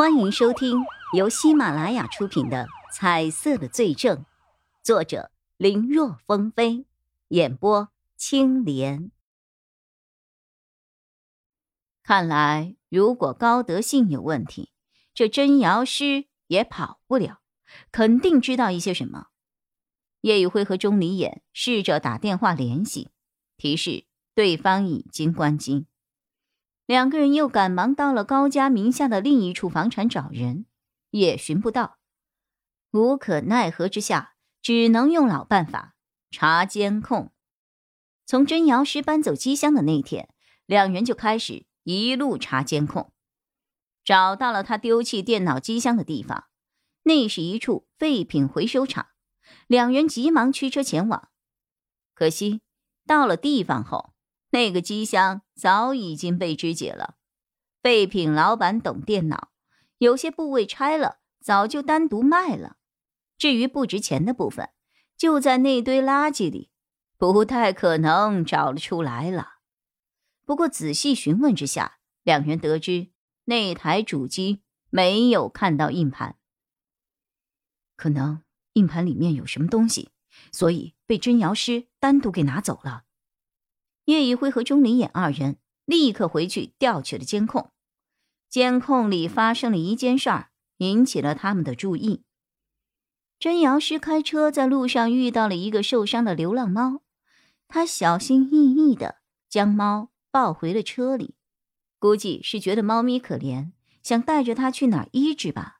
欢迎收听由喜马拉雅出品的《彩色的罪证》，作者林若风飞，演播青莲。看来，如果高德信有问题，这真瑶师也跑不了，肯定知道一些什么。叶宇辉和钟离眼试着打电话联系，提示对方已经关机。两个人又赶忙到了高家名下的另一处房产找人，也寻不到。无可奈何之下，只能用老办法查监控。从真瑶师搬走机箱的那天，两人就开始一路查监控，找到了他丢弃电脑机箱的地方，那是一处废品回收厂。两人急忙驱车前往，可惜到了地方后。那个机箱早已经被肢解了，废品老板懂电脑，有些部位拆了，早就单独卖了。至于不值钱的部分，就在那堆垃圾里，不太可能找了出来了。不过仔细询问之下，两人得知那台主机没有看到硬盘，可能硬盘里面有什么东西，所以被真瑶师单独给拿走了。叶一辉和钟离眼二人立刻回去调取了监控。监控里发生了一件事儿，引起了他们的注意。真瑶师开车在路上遇到了一个受伤的流浪猫，他小心翼翼的将猫抱回了车里，估计是觉得猫咪可怜，想带着它去哪儿医治吧。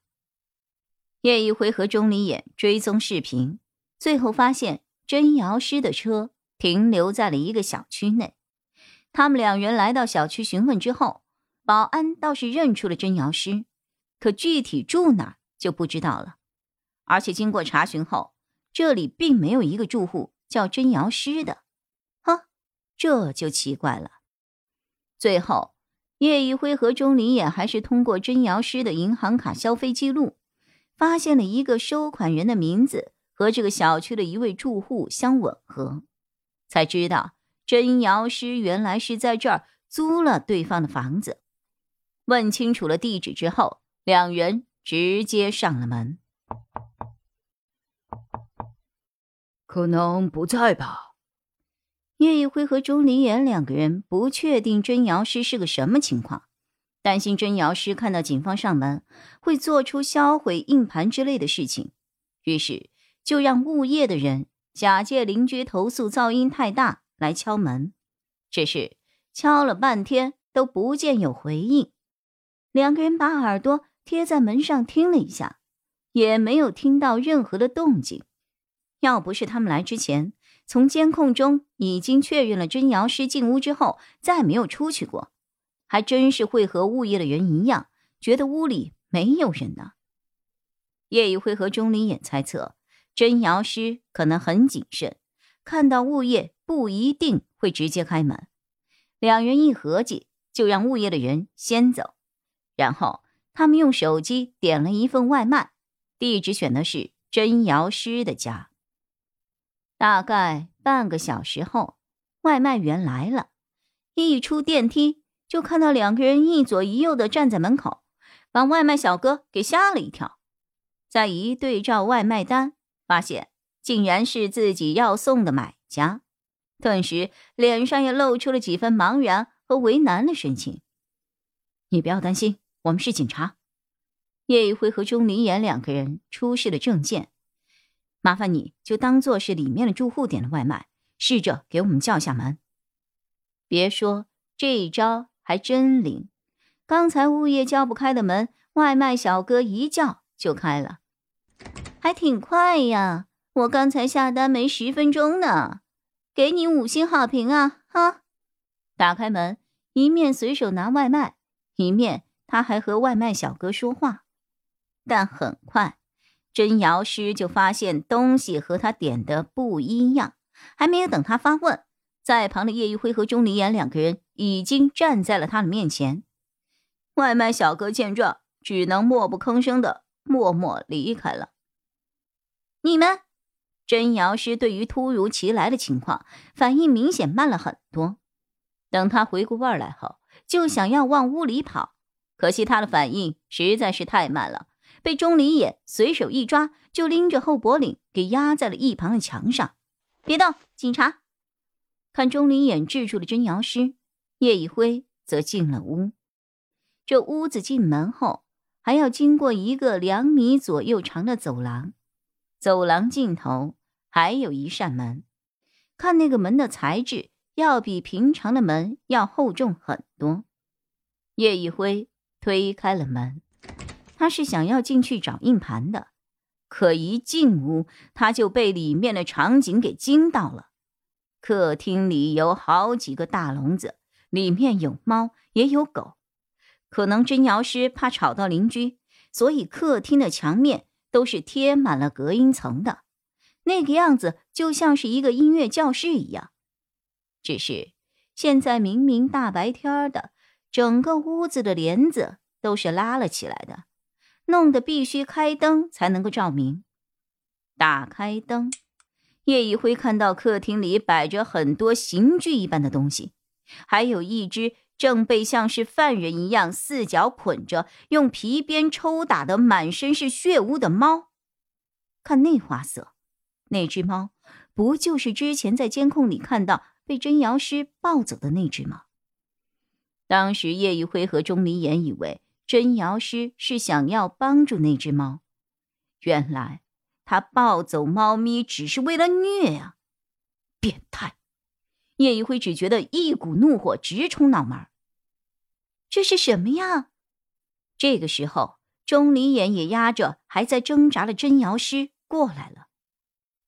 叶一辉和钟离眼追踪视频，最后发现真瑶师的车。停留在了一个小区内，他们两人来到小区询问之后，保安倒是认出了真瑶师，可具体住哪就不知道了。而且经过查询后，这里并没有一个住户叫真瑶师的，哈，这就奇怪了。最后，叶一辉和钟离也还是通过真瑶师的银行卡消费记录，发现了一个收款人的名字和这个小区的一位住户相吻合。才知道真瑶师原来是在这儿租了对方的房子。问清楚了地址之后，两人直接上了门。可能不在吧？叶一辉和钟离言两个人不确定真瑶师是个什么情况，担心真瑶师看到警方上门会做出销毁硬盘之类的事情，于是就让物业的人。假借邻居投诉噪音太大来敲门，只是敲了半天都不见有回应。两个人把耳朵贴在门上听了一下，也没有听到任何的动静。要不是他们来之前从监控中已经确认了真瑶师进屋之后再没有出去过，还真是会和物业的人一样，觉得屋里没有人呢。叶一辉和钟离眼猜测。真瑶师可能很谨慎，看到物业不一定会直接开门。两人一合计，就让物业的人先走，然后他们用手机点了一份外卖，地址选的是真瑶师的家。大概半个小时后，外卖员来了，一出电梯就看到两个人一左一右的站在门口，把外卖小哥给吓了一跳。再一对照外卖单。发现竟然是自己要送的买家，顿时脸上也露出了几分茫然和为难的神情。你不要担心，我们是警察。叶一辉和钟离言两个人出示了证件，麻烦你就当做是里面的住户点的外卖，试着给我们叫下门。别说这一招还真灵，刚才物业叫不开的门，外卖小哥一叫就开了。还挺快呀！我刚才下单没十分钟呢，给你五星好评啊！哈，打开门，一面随手拿外卖，一面他还和外卖小哥说话。但很快，真瑶师就发现东西和他点的不一样。还没有等他发问，在旁的叶一辉和钟离言两个人已经站在了他的面前。外卖小哥见状，只能默不吭声的默默离开了。你们，真瑶师对于突如其来的情况反应明显慢了很多。等他回过味儿来后，就想要往屋里跑，可惜他的反应实在是太慢了，被钟离眼随手一抓，就拎着后脖领给压在了一旁的墙上。别动，警察！看钟离眼制住了真瑶师，叶一辉则进了屋。这屋子进门后，还要经过一个两米左右长的走廊，走廊尽头还有一扇门。看那个门的材质，要比平常的门要厚重很多。叶一辉。推开了门，他是想要进去找硬盘的，可一进屋，他就被里面的场景给惊到了。客厅里有好几个大笼子，里面有猫也有狗。可能真瑶师怕吵到邻居，所以客厅的墙面都是贴满了隔音层的，那个样子就像是一个音乐教室一样。只是现在明明大白天的。整个屋子的帘子都是拉了起来的，弄得必须开灯才能够照明。打开灯，叶一辉看到客厅里摆着很多刑具一般的东西，还有一只正被像是犯人一样四脚捆着、用皮鞭抽打的满身是血污的猫。看那花色，那只猫不就是之前在监控里看到被真瑶师抱走的那只吗？当时叶一辉和钟离言以为真瑶师是想要帮助那只猫，原来他抱走猫咪只是为了虐啊！变态！叶一辉只觉得一股怒火直冲脑门。这是什么呀？这个时候，钟离眼也压着还在挣扎的真瑶师过来了。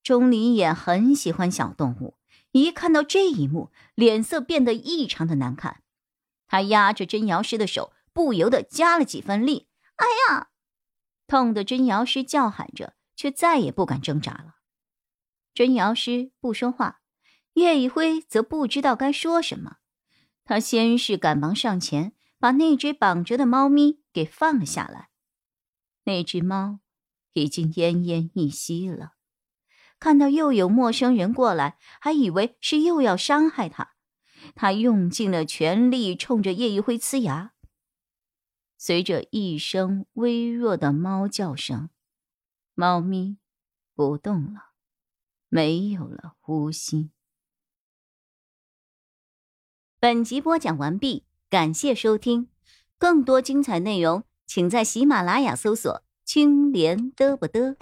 钟离眼很喜欢小动物，一看到这一幕，脸色变得异常的难看。他压着真瑶师的手，不由得加了几分力。哎呀，痛的真瑶师叫喊着，却再也不敢挣扎了。真瑶师不说话，叶一辉则不知道该说什么。他先是赶忙上前，把那只绑着的猫咪给放了下来。那只猫已经奄奄一息了。看到又有陌生人过来，还以为是又要伤害他。他用尽了全力，冲着叶一辉呲牙。随着一声微弱的猫叫声，猫咪不动了，没有了呼吸。本集播讲完毕，感谢收听，更多精彩内容，请在喜马拉雅搜索“青莲嘚不嘚”。